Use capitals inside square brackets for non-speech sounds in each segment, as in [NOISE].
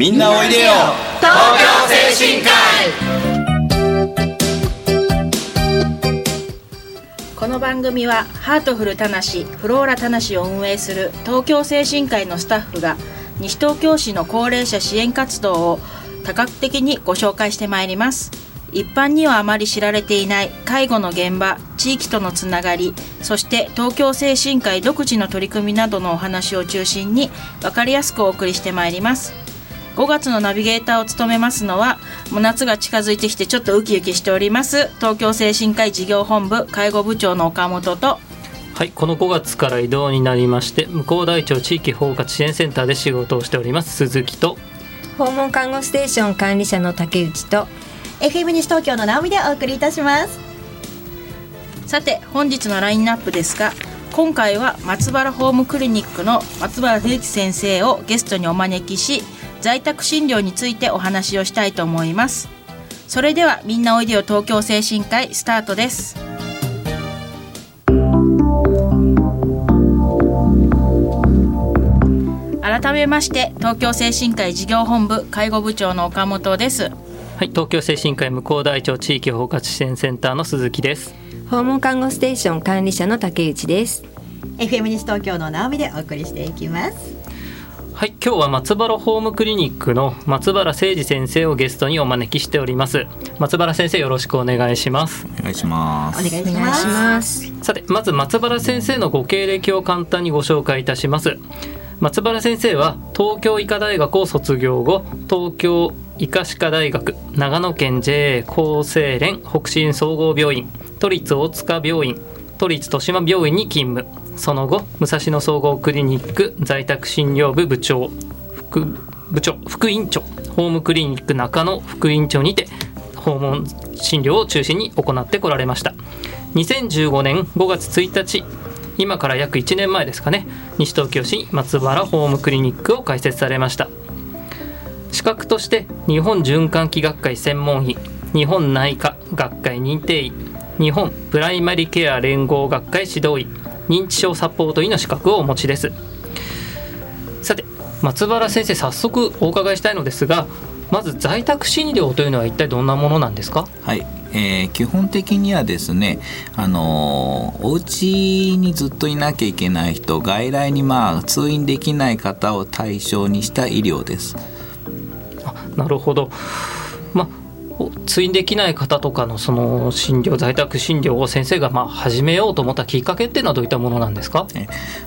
みんなおいでよ。東京精神科医。この番組はハートフルたなしフローラたなしを運営する東京精神科医のスタッフが西東京市の高齢者支援活動を多角的にご紹介してまいります。一般にはあまり知られていない介護の現場地域とのつながりそして東京精神科医独自の取り組みなどのお話を中心に分かりやすくお送りしてまいります5月のナビゲーターを務めますのはもう夏が近づいてきてちょっとウキウキしております東京精神科医事業本部介護部長の岡本とはいこの5月から異動になりまして向こう大町地域包括支援センターで仕事をしております鈴木と訪問看護ステーション管理者の竹内と FM 西東京の直美でお送りいたします。さて本日のラインナップですが今回は松原ホームクリニックの松原秀樹先生をゲストにお招きし在宅診療についてお話をしたいと思います。それではみんなおいでよ東京精神科医スタートです。改めまして東京精神科医事業本部介護部長の岡本です。はい東京精神科医向こう大町地域包括支援センターの鈴木です。訪問看護ステーション管理者の竹内です。FM 西東京の直美でお送りしていきますはい今日は松原ホームクリニックの松原誠二先生をゲストにお招きしております。松原先生よろしくお願いします。お願いします。お願いします。さてまず松原先生のご経歴を簡単にご紹介いたします。松原先生は東京医科大学を卒業後東京医科歯科大学長野県 JA 厚生連北進総合病院都立大塚病院都立豊島病院に勤務その後武蔵野総合クリニック在宅診療部部長副部長副院長ホームクリニック中野副院長にて訪問診療を中心に行ってこられました。2015年5月1日今から約1年前ですかね西東京市松原ホームクリニックを開設されました。資格として日本循環器学会専門医日本内科学会認定医日本プライマリケア連合学会指導医認知症サポート医の資格をお持ちです。さて松原先生早速お伺いしたいのですがまず在宅診療というのは一体どんなものなんですか？はい。えー、基本的にはですね、あのー、お家にずっといなきゃいけない人外来にまあ通院できない方を対象にした医療です。あなるほど、ま通院できない方とかのその診療在宅診療を先生がまあ始めようと思ったきっかけっていうのはどういったものなんですか？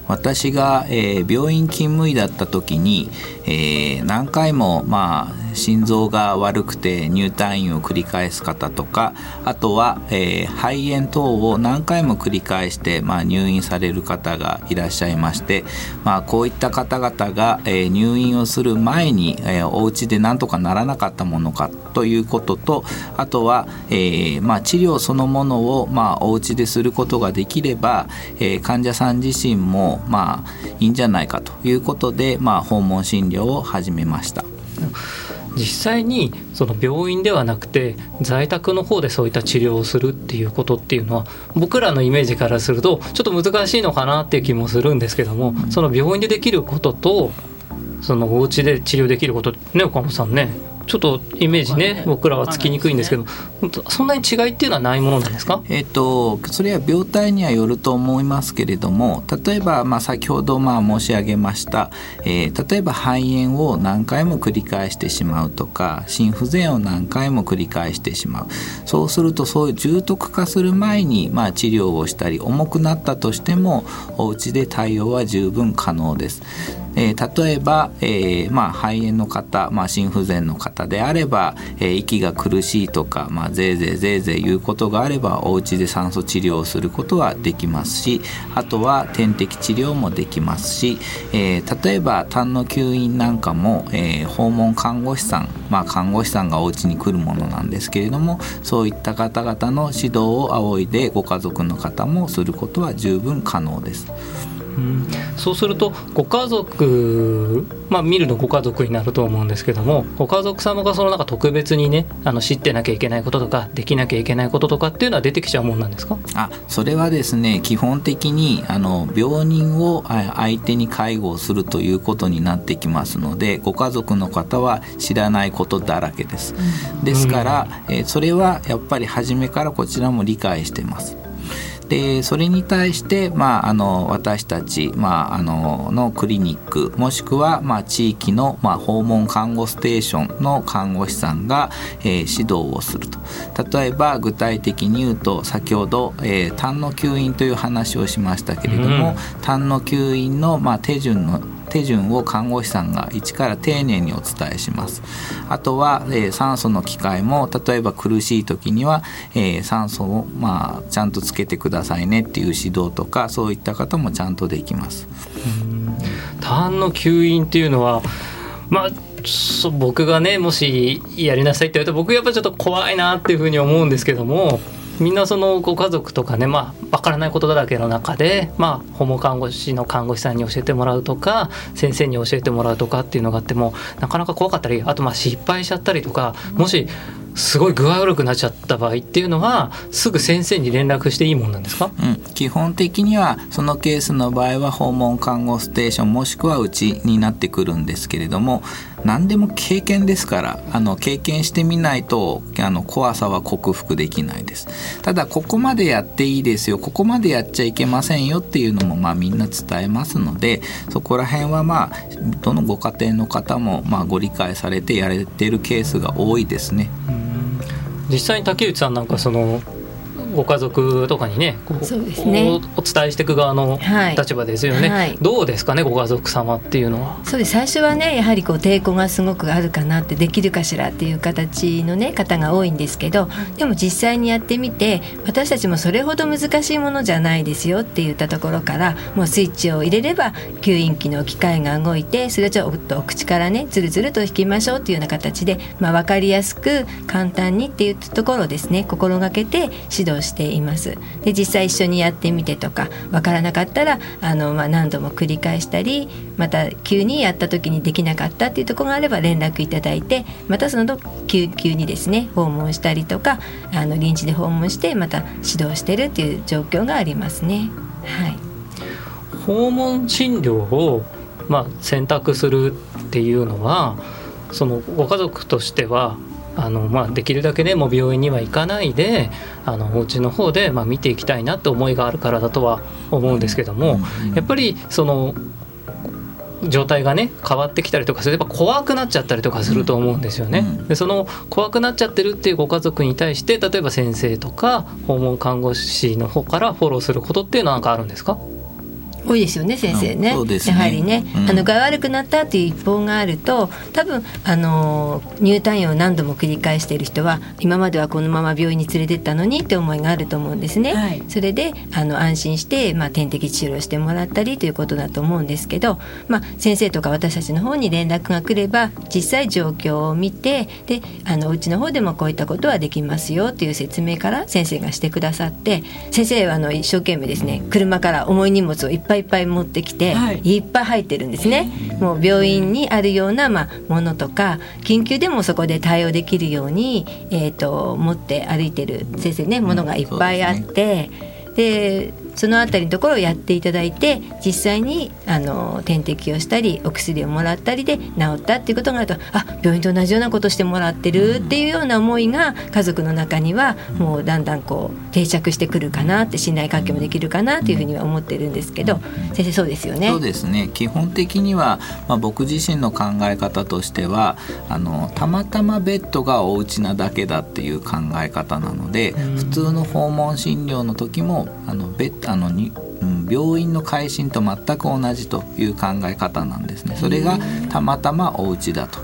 私が、えー、病院勤務医だった時に、えー、何回もまあ心臓が悪くて入退院を繰り返す方とかあとは、えー、肺炎等を何回も繰り返して、まあ、入院される方がいらっしゃいまして、まあ、こういった方々が、えー、入院をする前に、えー、お家で何とかならなかったものかということとあとは、えまあ、治療そのものを、まあ、お家ですることができれば、え、患者さん自身も、まあ、いいんじゃないかということで、まあ、訪問診療を始めました。実際にその病院ではなくて在宅の方でそういった治療をするっていうことっていうのは僕らのイメージからするとちょっと難しいのかなっていう気もするんですけどもその病院でできることとそのお家で治療できることね岡本さんね。ちょっとイメージね僕らはつきにくいんですけどそんなに違いっていうのはないものなんですか、えーと、それは病態にはよると思いますけれども例えば、まあ、先ほどまあ申し上げました、えー、例えば肺炎を何回も繰り返してしまうとか心不全を何回も繰り返してしまう。そうするとそういう重篤化する前に、まあ、治療をしたり重くなったとしてもお家で対応は十分可能です。えー、例えば、えーまあ、肺炎の方、まあ、心不全の方であれば、えー、息が苦しいとか、まあ、ぜいぜいぜいぜい言うことがあればお家で酸素治療をすることはできますしあとは点滴治療もできますし、えー、例えば痰の吸引なんかも、えー、訪問看護師さん、まあ、看護師さんがお家に来るものなんですけれどもそういった方々の指導を仰いでご家族の方もすることは十分可能です。うんそうするとご家族まあ見るのご家族になると思うんですけどもご家族様がそのなんか特別にねあの知ってなきゃいけないこととかできなきゃいけないこととかっていうのは出てきちゃうもんなんですか？あそれはですね基本的にあの病人をあ相手に介護をするということになってきますのでご家族の方は知らないことだらけです。ですから、えーそれはやっぱり初めからこちらも理解してます。でそれに対して、まあ、あの私たち、まあ、あののクリニックもしくは、まあ、地域の、まあ、訪問看護ステーションの看護師さんが、えー指導をすると。例えば具体的に言うと先ほど、えー痰の吸引という話をしましたけれども、うん。痰の吸引の、まあ、手順の手順を看護師さんが一から丁寧にお伝えします。あとは、えー酸素の機械も例えば苦しい時には、えー酸素を、まあ、ちゃんとつけてくださいねっていう指導とかそういった方もちゃんとできます。痰の吸引っていうのはまあそ僕がねもしやりなさいって言われたら僕やっぱちょっと怖いなっていうふうに思うんですけどもみんなそのご家族とかねまあわからないことだらけの中でまあ訪問看護師の看護師さんに教えてもらうとか先生に教えてもらうとかっていうのがあってもなかなか怖かったりあとまあ失敗しちゃったりとかもしすごい具合悪くなっちゃった場合っていうのはすぐ先生に連絡していいもんなんですか？うん、基本的にはそのケースの場合は訪問看護ステーションもしくはうちになってくるんですけれども何でも経験ですからあの経験してみないとあの怖さは克服できないですただここまでやっていいですよここまでやっちゃいけませんよっていうのもまあみんな伝えますのでそこら辺はまあどのご家庭の方もまあご理解されてやれてるケースが多いですね。実際に竹内さんなんかそのご家族とかにねこそうですね。おお伝えしていく側のはい。立場ですよね、はい。どうですかねご家族様っていうのは？そうです。最初はねやはりこう抵抗がすごくあるかなってできるかしらっていう形のね方が多いんですけどでも実際にやってみて私たちもそれほど難しいものじゃないですよって言ったところからもうスイッチを入れれば吸引機の機械が動いてそれをちょっとお口からねずるずると引きましょうっていうような形で、まあ、分かりやすく簡単にっていうところをですね心がけて指導しています。で実際一緒にやってみてとか分からなかったらあの、まあ、何度も繰り返したりまた急にやった時にできなかったっていうとこがあれば連絡いただいてまたその救急にですね訪問したりとかあの臨時で訪問してまた指導してるっていう状況がありますね。はい訪問診療を、まあ、選択するっていうのはそのご家族としてはあの、まあ、できるだけねもう病院には行かないであのお家の方で、まあ、見ていきたいなって思いがあるからだとは思うんですけども、やっぱりその状態がね変わってきたりとかすれば怖くなっちゃったりとかすると思うんですよね。うんでその怖くなっちゃってるっていうご家族に対して例えば先生とか訪問看護師の方からフォローすることっていうのは何かあるんですか？多いですよね先生ね,、ね。やはりね、うん。あの具合悪くなったっていう一報があると多分あの入退院を何度も繰り返している人は今まではこのまま病院に連れてったのにって思いがあると思うんですね、はい。それであの安心して、まあ、点滴治療してもらったりということだと思うんですけど、まあ、先生とか私たちの方に連絡が来れば実際状況を見てであのうちの方でもこういったことはできますよっていう説明から先生がしてくださって先生はあの一生懸命ですね車から重い荷物をいっぱいいっぱい持ってきて、はいい、っぱい入ってるんですね。もう病院にあるような、まあ、ものとか緊急でもそこで対応できるように、えー、と持って歩いてる先生ねものがいっぱいあって。でそのあたりのところをやっていただいて実際にあの点滴をしたりお薬をもらったりで治ったっていうことがあるとあ病院と同じようなことしてもらってるっていうような思いが家族の中にはもうだんだんこう定着してくるかなって信頼関係もできるかなっていうふうには思ってるんですけど先生そうですよね。そうですね基本的には、まあ、僕自身の考え方としてはあのたまたまベッドがお家なだけだっていう考え方なので、普通の訪問診療の時もあのベッあのに、うん、病院の回診と全く同じという考え方なんですね。それがたまたまお家だと。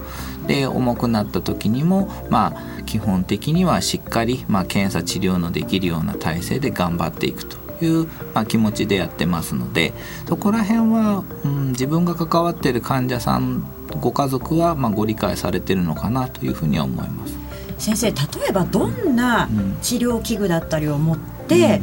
で重くなった時にもまあ基本的にはしっかり、まあ、検査治療のできるような体制で頑張っていくという、まあ、気持ちでやってますのでそこら辺は、うん、自分が関わっている患者さんご家族は、まあ、ご理解されてるのかなというふうには思います。先生例えばどんな治療器具だったりを持って、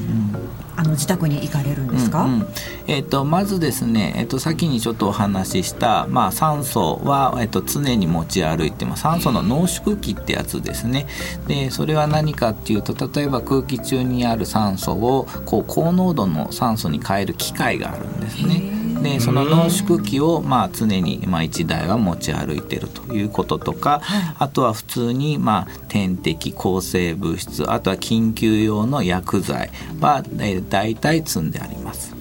あの自宅に行かれるんですか、うんうん、えーと、まずですね、えーと、先にちょっとお話しした、まあ、酸素は、えーと、常に持ち歩いて、まあ、酸素の濃縮器ってやつですね。でそれは何かっていうと例えば空気中にある酸素をこう高濃度の酸素に変える機械があるんですね。でその濃縮器をまあ常にまあ1台は持ち歩いてるということとか、あとは普通にまあ点滴抗生物質あとは緊急用の薬剤は、えー、大体積んであります。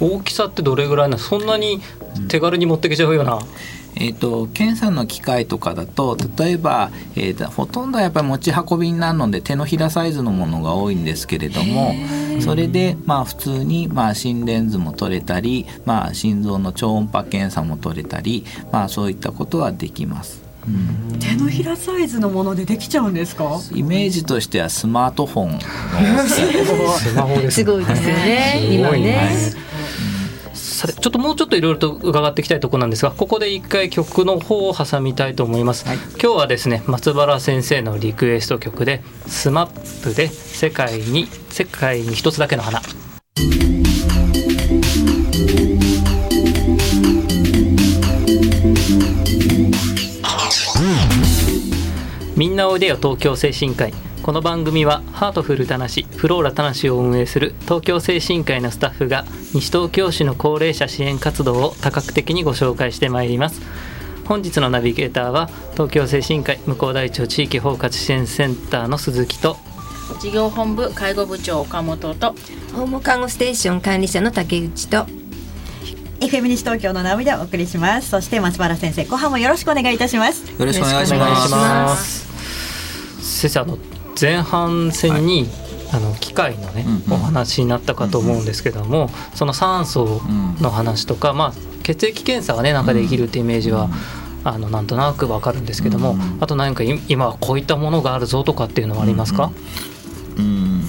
大きさってどれぐらいなそんなに手軽に持ってきちゃうような、えーと、検査の機械とかだと例えば、えー、ほとんどやっぱり持ち運びになるので手のひらサイズのものが多いんですけれどもそれでまあ普通にまあ心電図も取れたり、まあ、心臓の超音波検査も取れたり、まあ、そういったことはできます。うん、手のひらサイズのものでできちゃうんですか？イメージとしてはスマートフォン [LAUGHS] スマホですすごいですよね。今ね、さてちょっともうちょっといろいろと伺っていきたいところなんですがここで一回曲の方を挟みたいと思います、はい、今日はですね松原先生のリクエスト曲で SMAP で世界に世界に一つだけの花んなおいでよ東京精神科医。この番組はハートフルたなしフローラたなしを運営する東京精神科医のスタッフが西東京市の高齢者支援活動を多角的にご紹介してまいります。本日のナビゲーターは東京精神科医向こう大町地域包括支援センターの鈴木と事業本部介護部長岡本と訪問看護ステーション管理者の竹内と FM 西東京のナビでお送りします。そして松原先生後半もよろしくお願いいたします。よろしくお願いします先生あの前半戦に、はい、あの機械のね、うんうん、お話になったかと思うんですけども、その酸素の話とか、まあ、血液検査がねなんかできるってイメージは、あのなんとなくわかるんですけども、あと何か今はこういったものがあるぞとかっていうのはありますか、うん、うん。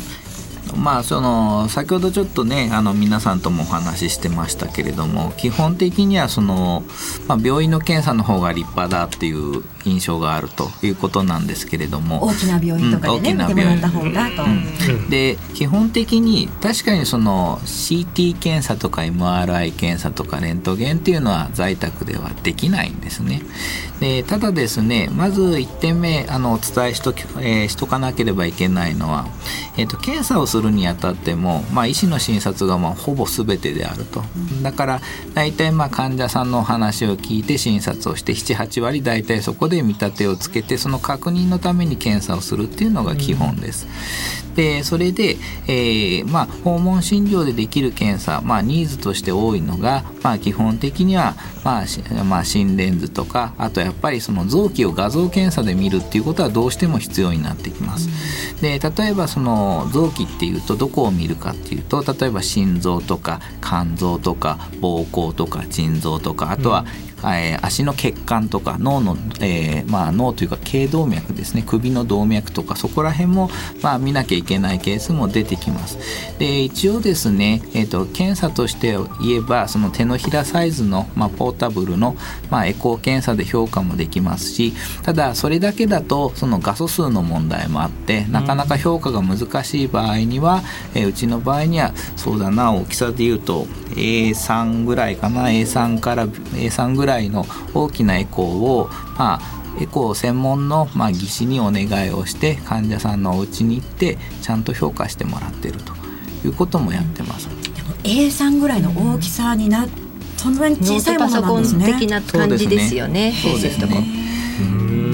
まあその先ほどちょっとねあの皆さんともお話ししてましたけれども基本的にはその、まあ、病院の検査の方が立派だっていう印象があるということなんですけれども大きな病院とかでね、うん、見てもらった方がと。うん、で基本的に確かにその CT 検査とか MRI 検査とかレントゲンっていうのは在宅ではできないんですね。でただですねまず1点目あのお伝えしと,、えー、しとかなければいけないのは、えーと、検査をするにあたっても、まあ、医師の診察がまあほぼ全てであるとだから大体まあ患者さんのお話を聞いて診察をして78割大体そこで見立てをつけてその確認のために検査をするっていうのが基本です。でそれで、えー、まあ、訪問診療でできる検査、まあ、ニーズとして多いのが、まあ、基本的には、まあまあ、心電図とかあとやっぱりその臓器を画像検査で見るっていうことはどうしても必要になってきます。で例えばその臓器っていうとどこを見るかっていうと例えば心臓とか肝臓とか膀胱とか腎臓とかあとはえー、足の血管とか脳の、えー、まあ、脳というか頸動脈ですね。首の動脈とかそこら辺も、まあ、見なきゃいけないケースも出てきます。で一応ですね、えーと、検査として言えばその手のひらサイズの、まあ、ポータブルの、まあ、エコー検査で評価もできますしただそれだけだとその画素数の問題もあってなかなか評価が難しい場合には、えー、うちの場合にはそうだな大きさで言うと A3 ぐらいかな。A3 から A3 ぐらいの大きなエコーをまあエコー専門の、まあ、技師にお願いをして患者さんのお家に行ってちゃんと評価してもらってるということもやってます。でも A3 ぐらいの大きさにな、そんなに小さいものなんですね。的な感じですよね。そうですね。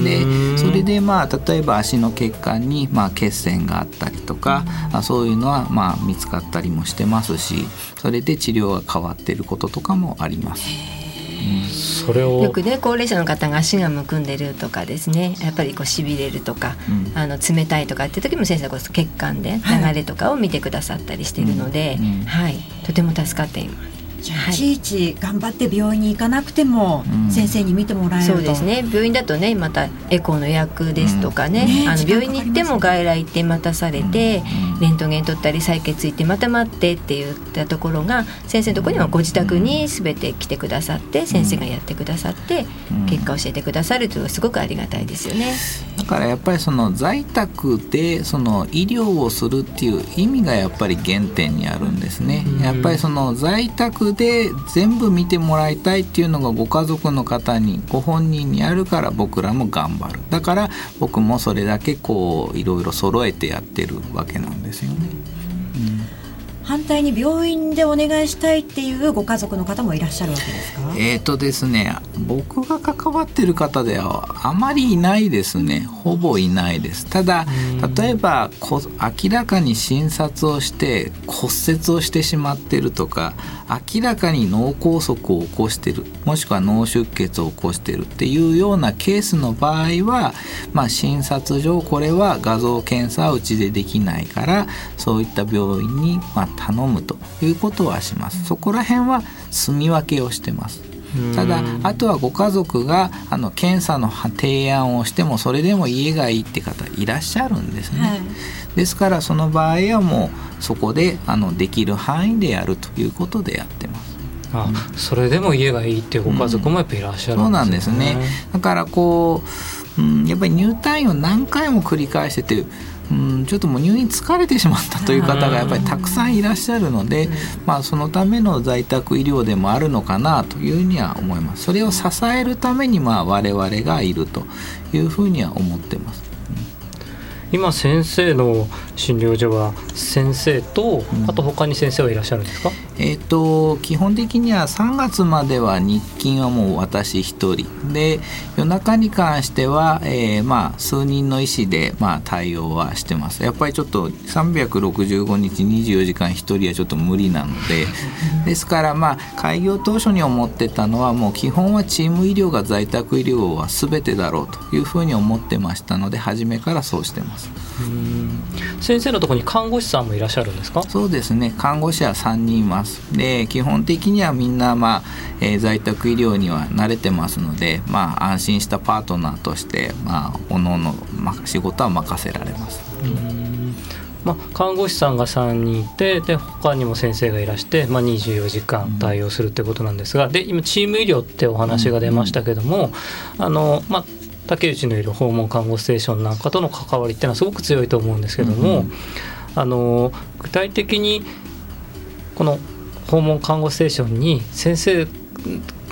でそれでまあ例えば足の血管にまあ血栓があったりとか、うん、そういうのはまあ見つかったりもしてますしそれで治療が変わっていることとかもあります。それをよくね高齢者の方が足がむくんでるとかですね。やっぱりこうしびれるとか、うん、あの冷たいとかって時も先生は血管で流れとかを見てくださったりしているので、はい、はい、とても助かっています。じゃあいちいち頑張って病院に行かなくても先生に見てもらえると、そうですね。病院だとねまたエコーの予約ですとかね,、うん。ねあの病院に行っても外来行って待たされて、レントゲン取ったり採血行ってまた待ってって言ったところが先生のところにはご自宅に全て来てくださって先生がやってくださってうん。結果を教えてくださるというのはすごくありがたいですよね。だからやっぱりその在宅でその医療をするっていう意味がやっぱり原点にあるんですね。やっぱりその在宅で全部見てもらいたいっていうのがご家族の方にご本人にあるから僕らも頑張る。だから僕もそれだけこういろいろ揃えてやってるわけなんですよね。うん反対に病院でお願いしたいっていうご家族の方もいらっしゃるわけですか？えーとですね、僕が関わってる方ではあまりいないですね。ほぼいないです。ただ例えばこ明らかに診察をして骨折をしてしまってるとか明らかに脳梗塞を起こしてるもしくは脳出血を起こしてるっていうようなケースの場合は、まあ、診察上これは画像検査はうちでできないからそういった病院にまあ頼むということはします。そこら辺は住み分けをしてます。ただあとはご家族があの検査の提案をしてもそれでも家がいいって方いらっしゃるんですね、はい。ですからその場合はもうそこであのできる範囲でやるということでやってます。あそれでも家がいいっていうご家族もやっぱいらっしゃるそうなんですね。だからこう、うん、やっぱり入退院を何回も繰り返しててうん、ちょっともう入院疲れてしまったという方がやっぱりたくさんいらっしゃるので、まあ、そのための在宅医療でもあるのかなというふうには思います。それを支えるためにまあ我々がいるというふうには思ってます。今先生の診療所は先生と、あと他に先生はいらっしゃるんですか？えー、と基本的には3月までは日勤はもう私一人。で夜中に関しては、えーまあ、数人の医師で、まあ、対応はしてます。やっぱりちょっと365日24時間一人はちょっと無理なので。[LAUGHS] ですからまあ開業当初に思ってたのはもう基本はチーム医療が在宅医療は全てだろうというふうに思ってましたので初めからそうしてます先生のところに看護師さんもいらっしゃるんですか？そうですね。看護師は3人います。で基本的にはみんな、まあえー在宅医療には慣れてますので、まあ、安心したパートナーとして、まあ、おのおの、まあ、仕事は任せられます。まあ、看護師さんが3人いてで他にも先生がいらして、まあ、24時間対応するってことなんですがで今チーム医療ってお話が出ましたけども、あのまあ竹内のいる訪問看護ステーションなんかとの関わりっていうのはすごく強いと思うんですけども、あの具体的にこの訪問看護ステーションに先生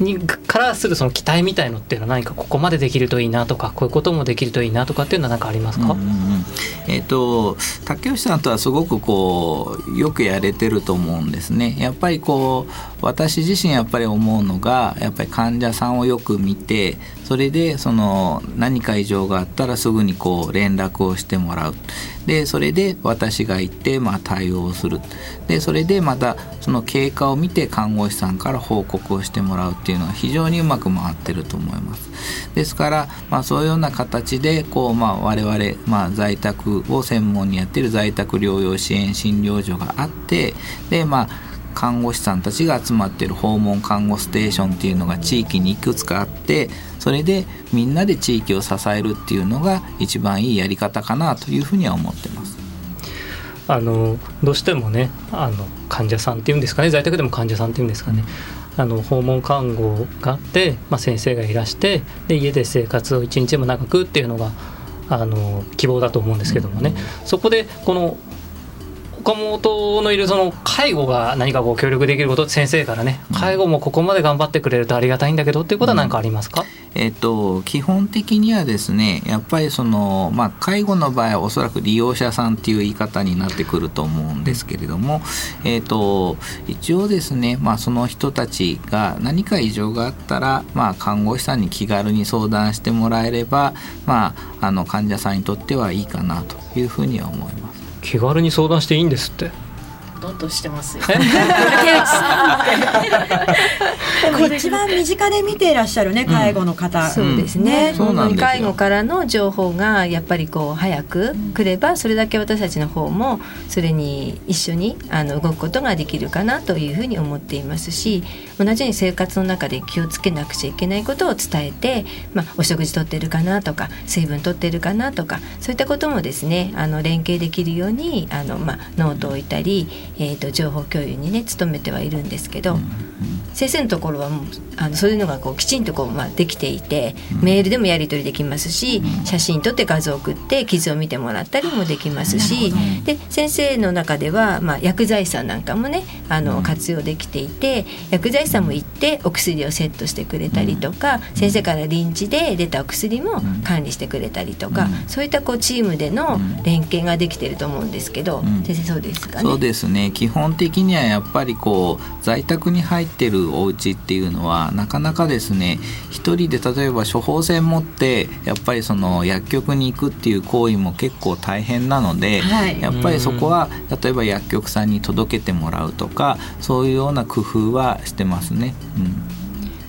にからするその期待みたいのっていうのは何かここまでできるといいなとかこういうこともできるといいなとかっていうのは何かありますか、うんうんえっ、と竹内さんとはすごくこうよくやれてると思うんですね。やっぱりこう私自身やっぱり思うのがやっぱり患者さんをよく見てそれでその何か異常があったらすぐにこう連絡をしてもらう。でそれで私が行ってまあ対応する。でそれでまたその経過を見て看護師さんから報告をしてもらうっていうのは非常にうまく回ってると思いますですから、まあ、そういうような形でこう、まあ、我々、まあ、在宅を専門にやってる在宅療養支援診療所があってでまあ看護師さんたちが集まってる訪問看護ステーションっていうのが地域にいくつかあってそれでみんなで地域を支えるっていうのが一番いいやり方かなというふうには思ってます。あのどうしてもねあの患者さんっていうんですかね在宅でも患者さんっていうんですかね、あの訪問看護があって、まあ、先生がいらしてで家で生活を一日も長くっていうのがあの希望だと思うんですけどもね、そこでこの岡本のいるその介護が何かこう協力できること先生からね介護もここまで頑張ってくれるとありがたいんだけどっていうことは何かありますか、えっと、基本的にはですねやっぱりその、まあ、介護の場合はおそらく利用者さんっていう言い方になってくると思うんですけれども、えっと、一応ですね、まあ、その人たちが何か異常があったら、まあ、看護師さんに気軽に相談してもらえれば、まあ、あの患者さんにとってはいいかなというふうには思います。気軽に相談していいんですって。どんどんしてますよ。[LAUGHS] 一番身近で見ていらっしゃるね介護の方、そうですね、そうなん介護からの情報がやっぱりこう早く来ればそれだけ私たちの方もそれに一緒にあの動くことができるかなというふうに思っていますし同じように生活の中で気をつけなくちゃいけないことを伝えて、まあ、お食事とってるかなとか水分とってるかなとかそういったこともですねあの連携できるようにあの、まあ、ノートを置いたり、えー、と情報共有にね努めてはいるんですけど、先生のところはもうあのそういうのがこうきちんとこう、まあ、できていて、メールでもやり取りできますし、写真撮って画像送って傷を見てもらったりもできますし、で先生の中では、まあ、薬剤師さんなんかもねあの活用できていて薬剤師さんも行ってお薬をセットしてくれたりとか、先生から臨時で出たお薬も管理してくれたりとか、そういったこうチームでの連携ができてると思うんですけど、ん。先生そうですかね？そうですね基本的にはやっぱりこう在宅に入ってるお家っていうのはなかなかですね一人で例えば処方箋持ってやっぱりその薬局に行くっていう行為も結構大変なので、はいやっぱりそこは例えば薬局さんに届けてもらうとかそういうような工夫はしてますね。うん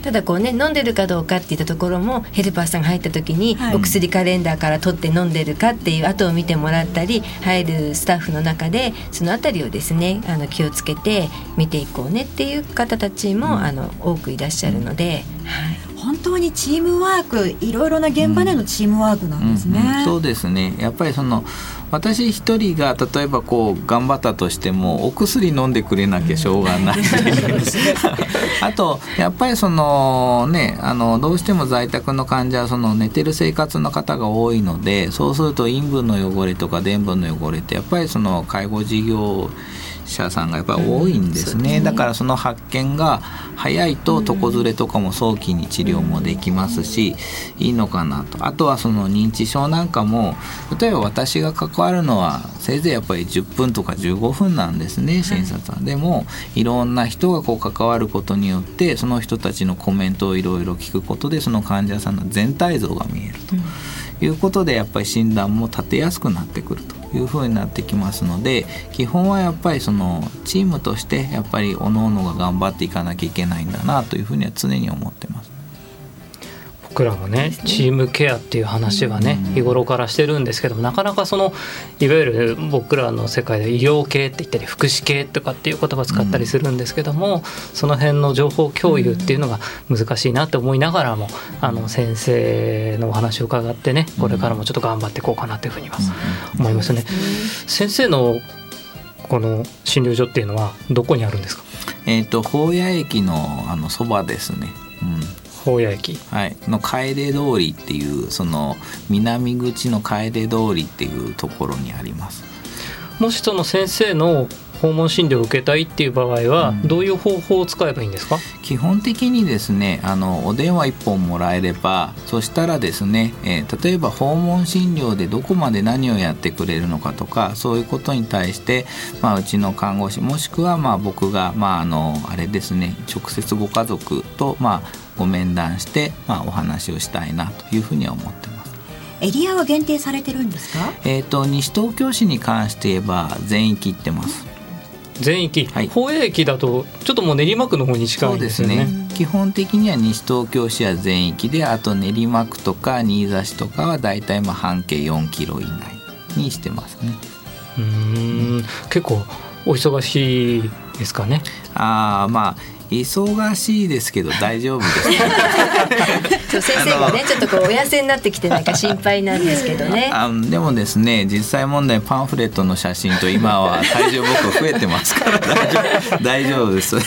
ただこうね飲んでるかどうかっていったところもヘルパーさんが入った時に、はい。お薬カレンダーから取って飲んでるかっていう後を見てもらったり入るスタッフの中でそのあたりをですねあの気をつけて見ていこうねっていう方たちも、あの多くいらっしゃるので、はい、本当にチームワークいろいろな現場でのチームワークなんですね、うんうん。そうですね。やっぱりその私一人が例えばこう頑張ったとしてもお薬飲んでくれなきゃしょうがない、あとやっぱりそのねあのどうしても在宅の患者はその寝てる生活の方が多いのでそうすると陰部の汚れとか伝部の汚れってやっぱりその介護事業者さんがやっぱり多いんですね,、だからその発見が早いと床ずれとかも早期に治療もできますし、いいのかなと。あとはその認知症なんかも例えば私が関わるのはせいぜいやっぱり10分とか15分なんですね診察は。でもいろんな人がこう関わることによってその人たちのコメントをいろいろ聞くことでその患者さんの全体像が見えると。いうことでやっぱり診断も立てやすくなってくるというふうになってきますので基本はやっぱりそのチームとしてやっぱり各々が頑張っていかなきゃいけないんだなというふうには常に思ってます。僕らもねチームケアっていう話はね日頃からしてるんですけどもなかなかそのいわゆる僕らの世界で医療系って言ったり福祉系とかっていう言葉を使ったりするんですけどもその辺の情報共有っていうのが難しいなって思いながらもあの先生のお話を伺ってねこれからもちょっと頑張っていこうかなっていうふうには思いますね。先生のこの診療所っていうのはどこにあるんですか？えっ、と宝谷駅のあのそばですね。うん宝谷駅。はい、の楓通りっていうその南口の楓通りっていうところにあります。もしその先生の訪問診療を受けたいっていう場合はうん。どういう方法を使えばいいんですか、基本的にですねあのお電話1本もらえればそしたらですね、えー例えば訪問診療でどこまで何をやってくれるのかとかそういうことに対して、まあ、うちの看護師もしくはまあ僕が、まあ、あのあれですね直接ご家族と、まあ、ご面談して、まあ、お話をしたいなというふうには思ってます。エリアは限定されてるんですか？えー、と西東京市に関して言えば全域行ってます。全域、はい。宝谷駅だとちょっともう練馬区の方に近いんですよね。基本的には西東京市は全域であと練馬区とか新座市とかはだいたいまあ半径4キロ以内にしてますね。うーん。結構お忙しいですかね？ああまあ忙しいですけど大丈夫です [LAUGHS] そう先生がねちょっとこうお痩せになってきてなんか心配なんですけどね。[LAUGHS] あでもですね実際問題パンフレットの写真と今は体重僕増えてますから大丈夫 [LAUGHS] 大丈夫です。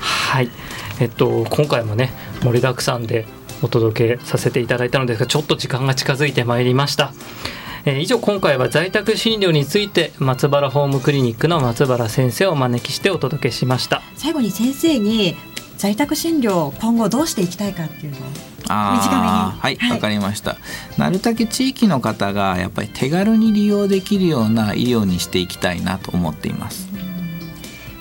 はい。えっと今回もね盛りだくさんでお届けさせていただいたのですがちょっと時間が近づいてまいりましたえー以上今回は在宅診療について松原ホームクリニックの松原先生をお招きしてお届けしました。最後に先生に在宅診療今後どうしていきたいかっていうのを短めに。はいはい。わ、かりました。なるだけ地域の方がやっぱり手軽に利用できるような医療にしていきたいなと思っています。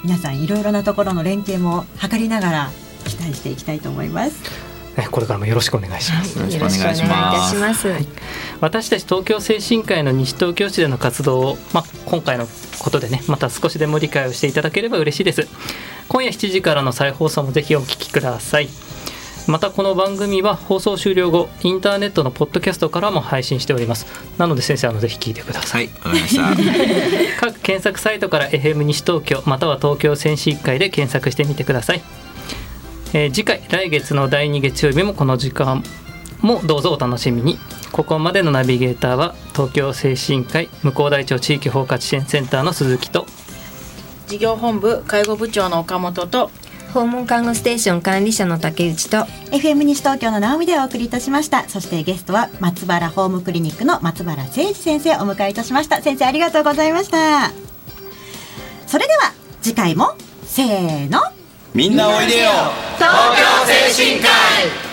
皆さんいろいろなところの連携も図りながら期待していきたいと思いますこれからもよろしくお願いします。よろしくお願いいいたします。私たち東京精神科医の西東京市での活動を、まあ、今回のことでねまた少しでも理解をしていただければ嬉しいです。今夜7時からの再放送もぜひお聞きください。またこの番組は放送終了後インターネットのポッドキャストからも配信しております。なので先生あのぜひ聞いてください。はい。各検索サイトから FM 西東京または東京先進会で検索してみてください、えー次回来月の第2月曜日もこの時間もどうぞお楽しみに。ここまでのナビゲーターは東京精神科医向こう大町地域包括支援センターの鈴木と事業本部介護部長の岡本と訪問看護ステーション管理者の竹内と FM 西東京の直美でお送りいたしました。そしてゲストは松原ホームクリニックの松原誠二先生をお迎えいたしました。先生ありがとうございました。それでは次回もせーのみんなおいでよ。東京精神科医